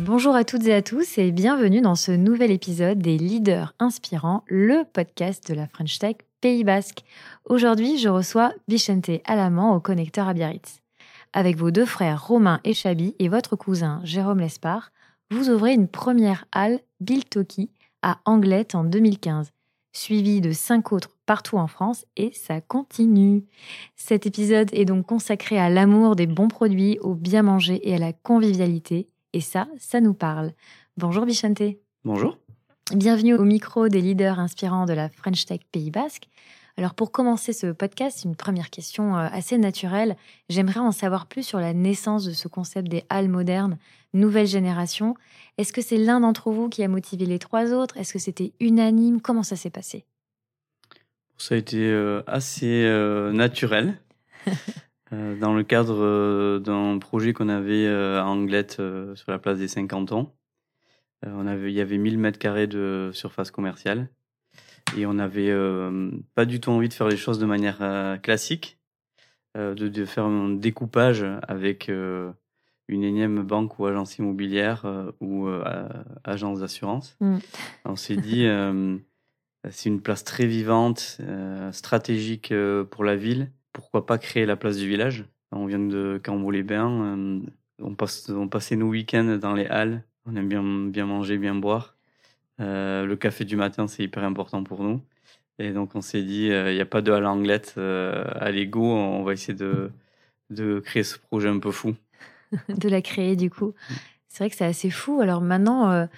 Bonjour à toutes et à tous et bienvenue dans ce nouvel épisode des Leaders Inspirants, le podcast de la French Tech Pays Basque. Aujourd'hui, je reçois Vicente Alamand au connecteur à Biarritz. Avec vos deux frères Romain et Chabi et votre cousin Jérôme Lespard, vous ouvrez une première halle Biltoki à Anglette en 2015, suivie de cinq autres partout en France et ça continue. Cet épisode est donc consacré à l'amour des bons produits, au bien manger et à la convivialité. Et ça, ça nous parle. Bonjour Vicente. Bonjour. Bienvenue au micro des leaders inspirants de la French Tech Pays Basque. Alors pour commencer ce podcast, une première question euh, assez naturelle. J'aimerais en savoir plus sur la naissance de ce concept des halles modernes, nouvelle génération. Est-ce que c'est l'un d'entre vous qui a motivé les trois autres? Est-ce que c'était unanime? Comment ça s'est passé? Ça a été euh, assez euh, dans le cadre d'un projet qu'on avait à Anglette sur la place des 50 ans. on avait, il y avait 1000 mètres carrés de surface commerciale. Et on n'avait euh, pas du tout envie de faire les choses de manière euh, classique, euh, de, de, faire un découpage avec une énième banque ou agence immobilière ou agence d'assurance. Mm. On s'est dit, c'est une place très vivante, stratégique pour la ville. Pourquoi pas créer la place du village On vient de Cambo-les-Bains. on, passe, on passait nos week-ends dans les halles. On aime bien, bien manger, bien boire. Euh, le café du matin, c'est hyper important pour nous. Et donc, on s'est dit, euh, il n'y a pas de l'anglette euh, à l'ego, on va essayer de, de créer ce projet un peu fou. de la créer, du coup. C'est vrai que c'est assez fou. Alors maintenant,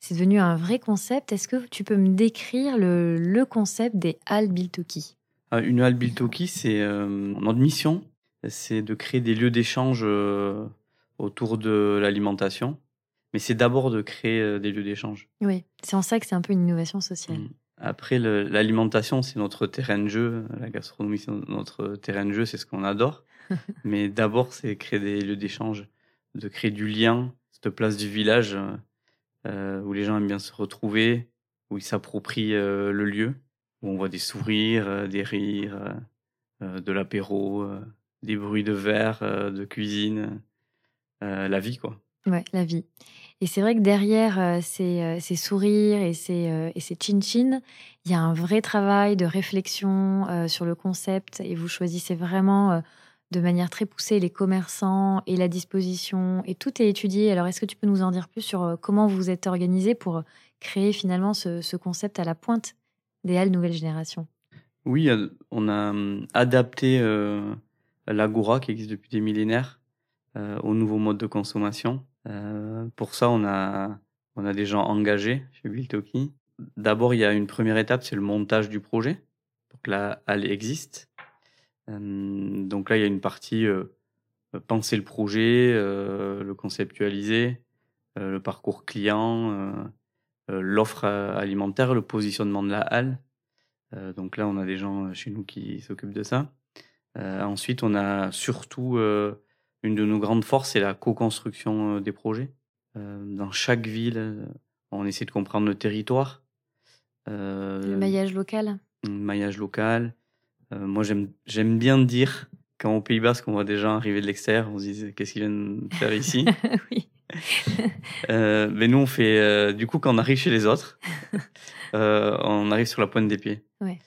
c'est devenu un vrai concept. Est-ce que tu peux me décrire le, le concept des halles Biltoki Une halle Biltoki, c'est notre mission, c'est de créer des lieux d'échange autour de l'alimentation mais c'est d'abord de créer euh, des lieux d'échange. Oui, c'est en ça que c'est un peu une innovation sociale. Mm. Après, l'alimentation, c'est notre terrain de jeu. La gastronomie, c'est notre terrain de jeu, c'est ce qu'on adore. mais d'abord, c'est créer des lieux d'échange, de créer du lien, cette place du village euh, où les gens aiment bien se retrouver, où ils s'approprient euh, le lieu, où on voit des sourires, des rires, de l'apéro, des bruits de verre, de cuisine, la vie, quoi. Ouais, la vie. Et c'est vrai que derrière euh, ces, euh, ces, sourires et ces, euh, et ces chin-chin, il y a un vrai travail de réflexion sur le concept et vous choisissez vraiment de manière très poussée les commerçants et la disposition et tout est étudié. Alors, est-ce que tu peux nous en dire plus sur comment vous êtes organisé pour créer finalement ce, ce concept à la pointe? Des halles nouvelle génération Oui, on a hum, adapté l'agora qui existe depuis des millénaires au nouveau mode de consommation. Euh, pour ça, on a, on a des gens engagés chez Biltoki. D'abord, il y a une première étape, c'est le montage du projet. Donc là, elle existe. Euh, donc là, il y a une partie euh, penser le projet, le conceptualiser, le parcours client, l'offre alimentaire, le positionnement de la halle. donc là, on a des gens chez nous qui s'occupent de ça. ensuite, on a surtout une de nos grandes forces, c'est la co-construction euh, des projets. Euh, dans chaque ville, euh, on essaie de comprendre le territoire. le maillage local. Le maillage local. moi, j'aime bien dire, quand au Pays Basque, on voit des gens arriver de l'extérieur, on se dit qu'est-ce qu'ils viennent faire ici? Oui. mais nous, on fait. du coup, quand on arrive chez les autres, on arrive sur la pointe des pieds. Ouais.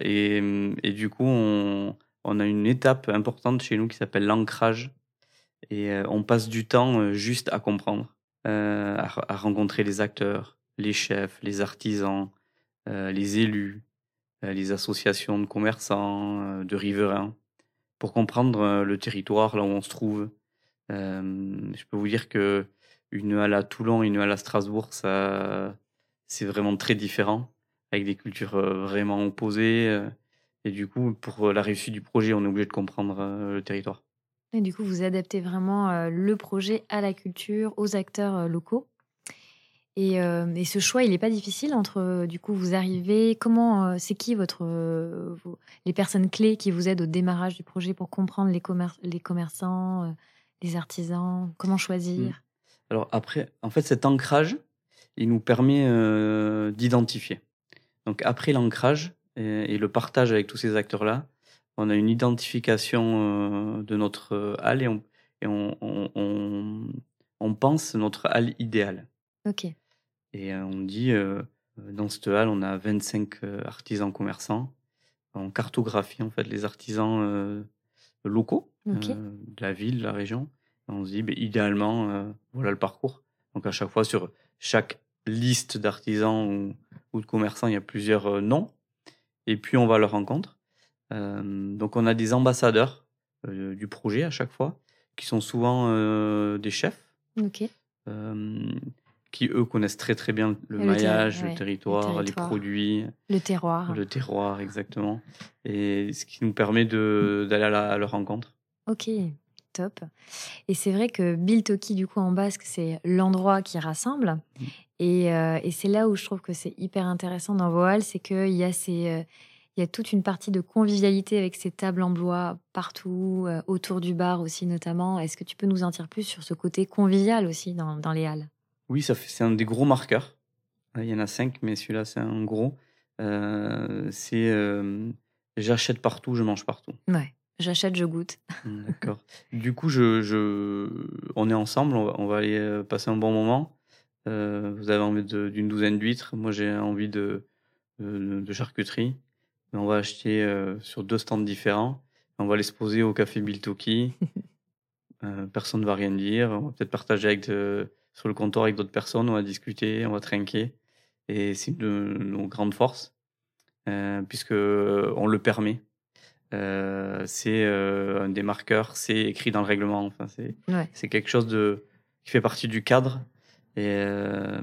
Et, et, du coup, on, on a une étape importante chez nous qui s'appelle l'ancrage. Et euh, on passe du temps euh, juste à comprendre, euh, à, rencontrer les acteurs, les chefs, les artisans, les élus, les associations de commerçants, de riverains, pour comprendre le territoire, là où on se trouve. je peux vous dire que une halle à Toulon une halle à Strasbourg, ça, c'est vraiment très différent, avec des cultures vraiment opposées. Et du coup, pour la réussite du projet, on est obligé de comprendre le territoire. Et du coup, vous adaptez vraiment le projet à la culture, aux acteurs locaux? Et, et, ce choix, il n'est pas difficile entre, du coup, vous arrivez, comment, c'est qui votre, les personnes clés qui vous aident au démarrage du projet pour comprendre les, les commerçants, les artisans, comment choisir? Alors après, en fait, cet ancrage, il nous permet d'identifier. Donc après l'ancrage, et, le partage avec tous ces acteurs-là, on a une identification euh, de notre euh, halle et, on, et on, on, on, pense notre halle idéale. Ok. Et on dit, dans cette halle, on a 25 artisans commerçants. On cartographie en fait les artisans locaux de la ville, de la région. on se dit, ben, idéalement, voilà le parcours. Donc à chaque fois, sur chaque liste d'artisans ou, ou, de commerçants, il y a plusieurs noms et puis on va à leur rencontre. Donc on a des ambassadeurs du projet à chaque fois, qui sont souvent des chefs, qui eux connaissent très très bien le, maillage, le, territoire, les produits, le terroir, le terroir exactement, et ce qui nous permet d'aller à, à, leur rencontre. Ok, top. Et c'est vrai que Biltoki, du coup, en basque, c'est l'endroit qui rassemble. Mmh. Euh, et, c'est là où je trouve que c'est hyper intéressant dans Voal, c'est qu'il y a ces, euh, il y a toute une partie de convivialité avec ces tables en bois partout, euh, autour du bar aussi notamment. Est-ce que tu peux nous en dire plus sur ce côté convivial aussi dans, dans les halles? Oui, ça fait, c'est un des gros marqueurs. Il y en a cinq, mais celui-là c'est un gros. c'est j'achète partout, je mange partout. Ouais. J'achète, je goûte. D'accord. Du coup, je, je, on est ensemble, on va, on va aller passer un bon moment. Euh, vous avez envie d'une douzaine d'huîtres. Moi, j'ai envie de, de, charcuterie. On va acheter euh, sur deux stands différents. On va les poser au café Biltoki. euh, personne ne va rien dire. On va peut-être partager avec sur le comptoir avec d'autres personnes. On va discuter, on va trinquer. Et c'est de nos grandes forces, euh, puisque on le permet. Euh, c'est un des marqueurs, c'est écrit dans le règlement. Enfin, c'est quelque chose de qui fait partie du cadre et, euh,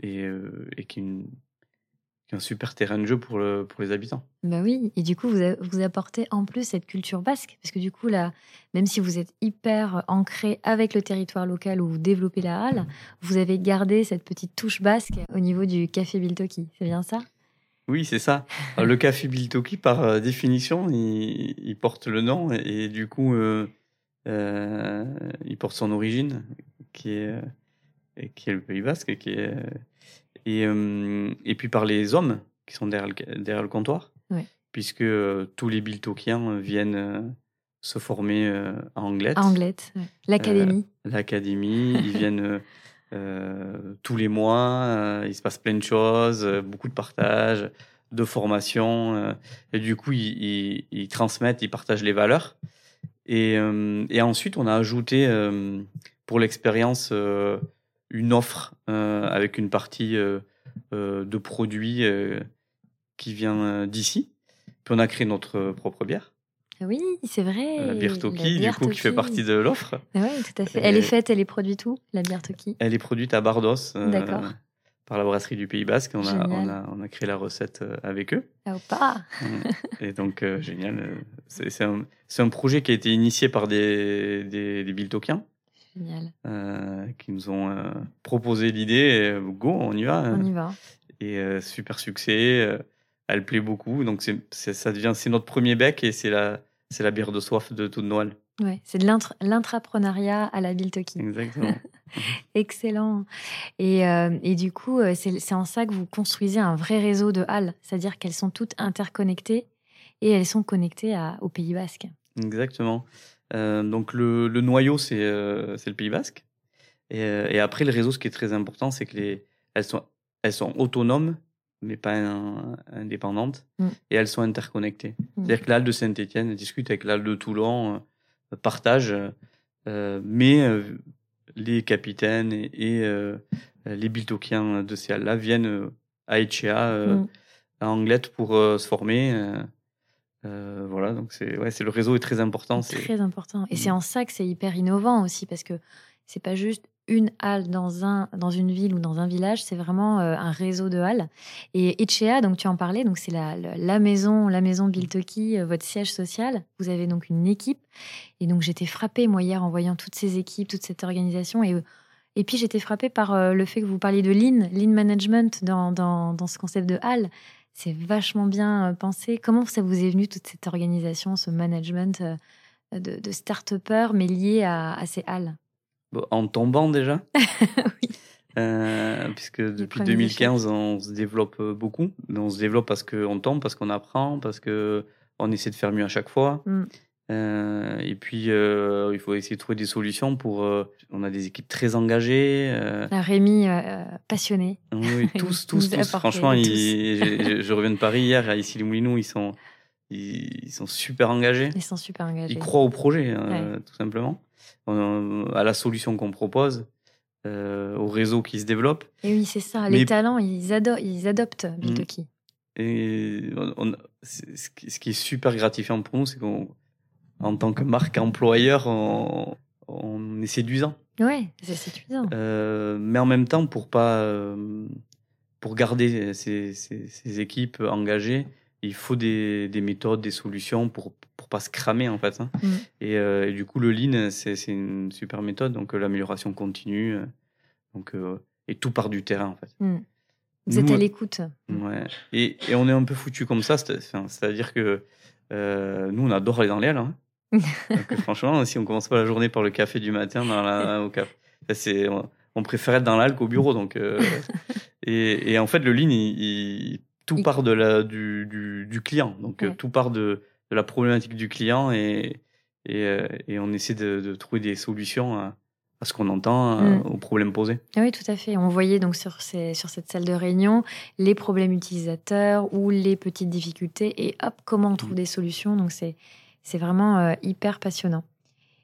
et, euh, et qui, est un super terrain de jeu pour, le, pour les habitants. Bah oui, et du coup, vous, vous apportez en plus cette culture basque, parce que du coup, là, même si vous êtes hyper ancré avec le territoire local où vous développez la halle, vous avez gardé cette petite touche basque au niveau du café Biltoki, c'est bien ça? Oui, c'est ça. le café Biltoki, par euh, définition, il, il, porte le nom et, du coup, euh, il porte son origine, qui est qui est le Pays Basque, qui est, et, euh, et puis par les hommes qui sont derrière le, derrière le comptoir, puisque euh, tous les Biltokiens viennent euh, se former à Anglette. À Anglette, l'académie. l'académie, ils viennent tous les mois, il se passe plein de choses, beaucoup de partage, de formation, et du coup, ils, ils, transmettent, ils partagent les valeurs. Et, et ensuite, on a ajouté pour l'expérience une offre euh, avec une partie euh, euh, de produits qui vient d'ici. Puis on a créé notre propre bière. Oui, c'est vrai. La bière Toki, du coup, qui fait partie de l'offre. Oui, tout à fait. Elle est faite, elle est produite où, la bière Toki? Elle est produite à Bardos. par la brasserie du Pays Basque. On a, on a, on, a, créé la recette avec eux. Ah, pas. Et donc, génial. C'est un, un, projet qui a été initié par des, des, des Biltokiens. Euh, qui nous ont euh, proposé l'idée. Go, on y va. On y va. Et euh, super succès. elle plaît beaucoup. Donc, c'est, ça devient, c'est notre premier bec et c'est la, c'est la bière de soif de toute Noël. Ouais, c'est de l'intrapreneuriat à la Biltoki. Exactement. Excellent. Et, et, du coup, c'est en ça que vous construisez un vrai réseau de halles, c'est-à-dire qu'elles sont toutes interconnectées et elles sont connectées à, au Pays Basque. Exactement. Euh, donc le, le noyau, c'est euh, le Pays Basque. Et, euh, et, après, le réseau, ce qui est très important, c'est que les, elles, sont, elles sont autonomes, mais pas indépendantes, mm. et elles sont interconnectées. Mm. C'est-à-dire que l'AL de Saint-Etienne discute avec l'AL de Toulon, partage, mais les capitaines et, les Biltokiens de ces là viennent à Echea mm. à Anglette pour se former. Voilà, donc c'est ouais, c'est le réseau est très important. C'est très important. Et c'est mm. en ça que c'est hyper innovant aussi, parce que c'est pas juste une halle dans, un, dans une ville ou dans un village, c'est vraiment euh, un réseau de halles. Et Echea, donc tu en parlais, donc c'est la, la, maison, la maison Biltoki, euh, votre siège social. Vous avez donc une équipe. Et donc j'étais frappée, moi, hier, en voyant toutes ces équipes, toute cette organisation. Et, et puis j'étais frappée par euh, le fait que vous parliez de lean, lean management dans, dans, dans ce concept de halle. C'est vachement bien pensé. Comment ça vous est venu, toute cette organisation, ce management de, de start-upper, mais lié à, à ces halles? En tombant déjà. oui. Euh, puisque depuis 2015, on se développe euh, beaucoup. On se développe parce qu'on tombe, parce qu'on apprend, parce qu'on essaie de faire mieux à chaque fois. Mm. Euh, et puis, il faut essayer de trouver des solutions pour. on a des équipes très engagées. Rémi, passionné. Oui, tous, tous, tous. Franchement, je, reviens de Paris hier, à ici les Moulineaux, ils sont, ils, sont super engagés. Ils sont super engagés. Ils croient au projet, tout simplement à la solution qu'on propose, euh, au réseau qui se développe. Et oui, c'est ça. Les talents, ils, ils adoptent Biltoki. Mm. Et ce qui est super gratifiant pour nous, c'est qu'en tant que marque employeur, on, est séduisant. Ouais, c'est séduisant. Euh, mais en même temps, pour pas, euh, pour garder ces, ces, équipes engagées, il faut des, des, méthodes, des solutions pour pour pas se cramer en fait. Hein. Mm. Euh, et, du coup, le lean, c'est une super méthode. Donc l'amélioration continue. Donc et tout part du terrain en fait. Mm. Vous êtes à l'écoute. Ouais. Et, et, on est un peu foutu comme ça. C'est-à-dire que nous, on adore aller dans l'aile. Hein. franchement, si on commence pas la journée par le café du matin dans la, au café, c'est on, préfère être dans l'alc qu'au bureau. Donc, et, et, en fait, le lean, il, tout part de la, du, du, du client. Donc, tout part de, de la problématique du client et, et, euh, et on essaie de, de, trouver des solutions à, à ce qu'on entend, euh, mm. aux problèmes posés. Ah oui, tout à fait. On voyait donc sur, ces, sur cette salle de réunion les problèmes utilisateurs ou les petites difficultés et hop, comment on trouve mm. des solutions. Donc c'est c'est vraiment euh, hyper passionnant.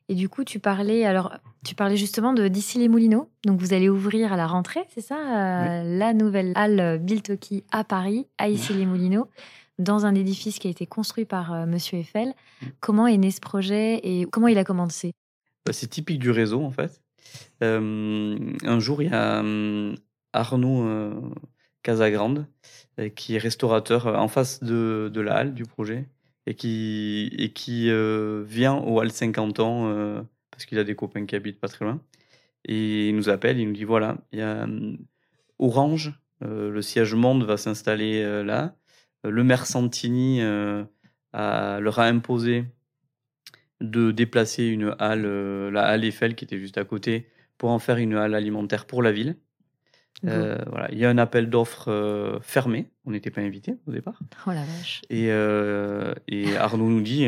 Et du coup, tu parlais alors tu parlais justement de d'ici les Moulineaux. Donc vous allez ouvrir à la rentrée, c'est ça, la nouvelle halle Biltoki à Paris, à ici les Moulineaux dans un édifice qui a été construit par euh, Monsieur Eiffel. Mm. Comment est né ce projet et comment il a commencé? Bah, C'est typique du réseau en fait. Euh, un jour, il y a hum, Arnaud euh, Casagrande qui est restaurateur en face de, de, la halle du projet et qui, et qui vient au Hall 50 ans parce qu'il a des copains qui habitent pas très loin. Et il nous appelle, il nous dit voilà, il y a hum, Orange, le siège monde va s'installer là le maire Santini euh, leur a imposé de déplacer une halle, euh, la halle Eiffel qui était juste à côté, pour en faire une halle alimentaire pour la ville. Euh, voilà. Il y a un appel d'offres fermé. On n'était pas invité au départ. Oh la vache. Et, et Arnaud nous dit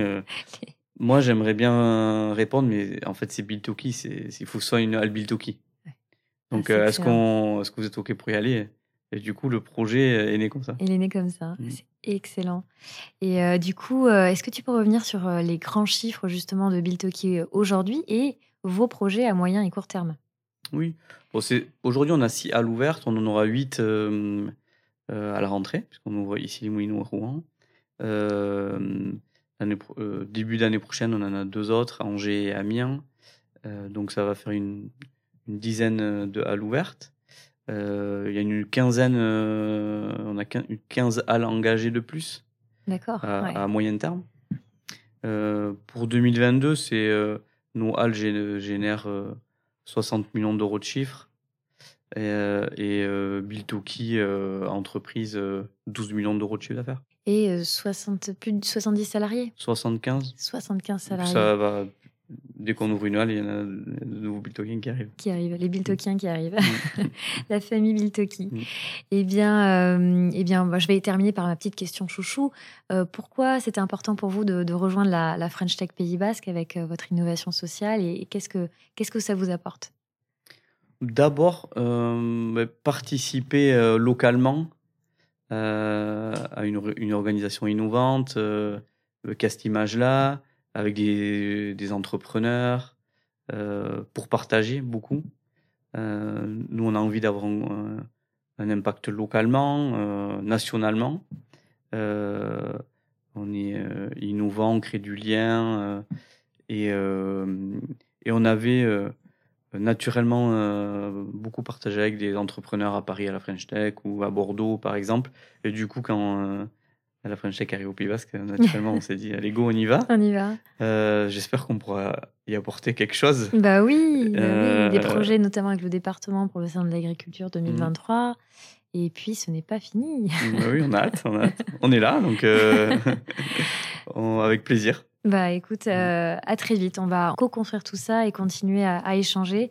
Moi, j'aimerais bien répondre, mais en fait, c'est Biltoki. Il faut que ce soit une halle Biltoki. Donc, ah, est-ce qu'on, est que vous êtes OK pour y aller? Et du coup, le projet est né comme ça. Il est né comme ça. Mmh. C'est excellent. Et euh, du coup, euh, est-ce que tu peux revenir sur euh, les grands chiffres justement de Biltoki aujourd'hui et vos projets à moyen et court terme? Oui. Bon, aujourd'hui, on a six halles ouvertes. On en aura huit à la rentrée, puisqu'on ouvre ici les Moulineaux à Rouen. début d'année prochaine, on en a deux autres, à Angers et Amiens. donc ça va faire une, une dizaine de halles ouvertes. Euh, il y a une quinzaine, euh, on a 15 halles engagées de plus. D'accord. À, moyen terme. Euh, pour 2022, c'est nos halles génèrent 60 millions d'euros de chiffre. Et, et Biltoki, entreprise, 12 millions d'euros de chiffre d'affaires. Et 60, plus de 70 salariés 75. 75 salariés. Ça va dès qu'on ouvre une halle, il y en a de nouveaux Biltokiens qui arrivent. Qui arrivent, les Biltokiens qui arrivent. Mm. la famille Biltoki. Mm. Eh bien, euh, eh bien je vais terminer par ma petite question chouchou. Euh, pourquoi c'était important pour vous de, rejoindre la, French Tech Pays Basque avec euh, votre innovation sociale et, qu'est-ce que qu'est-ce que ça vous apporte? D'abord, bah, participer localement à une, une, organisation innovante, qu'à cette image-là, avec des, entrepreneurs, euh, pour partager beaucoup. Euh, nous, on a envie d'avoir un, impact localement, euh, nationalement. on est innovant, on crée du lien et on avait naturellement beaucoup partagé avec des entrepreneurs à Paris à la French Tech ou à Bordeaux par exemple. Et du coup, quand la French Tech arrive au Pays Basque, naturellement, on s'est dit, allez, go, on y va. On y va. Euh, j'espère qu'on pourra y apporter quelque chose. Bah oui, bah euh, des projets notamment avec le département pour le sein de l'agriculture 2023. Et puis, ce n'est pas fini. Bah oui, on a hâte, on a hâte. On est là, donc euh, avec plaisir. Bah écoute, à très vite. On va co-construire tout ça et continuer à, à échanger.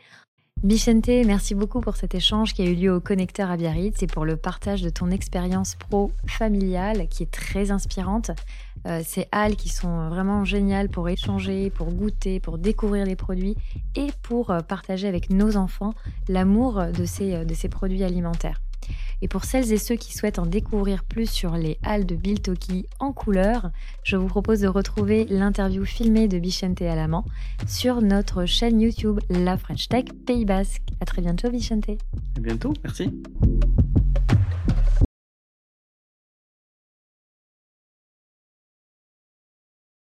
Bichente, merci beaucoup pour cet échange qui a eu lieu au Connecteur à Biarritz et pour le partage de ton expérience pro familiale qui est très inspirante. Euh, c'est Al qui sont vraiment géniales pour échanger, pour goûter, pour découvrir les produits et pour euh, partager avec nos enfants l'amour de ces, de ces produits alimentaires. Et pour celles et ceux qui souhaitent en découvrir plus sur les halles de Biltoki en couleur, je vous propose de retrouver l'interview filmée de Bichente Alamant sur notre chaîne YouTube La French Tech Pays Basque. À très bientôt Bichente. À bientôt, merci.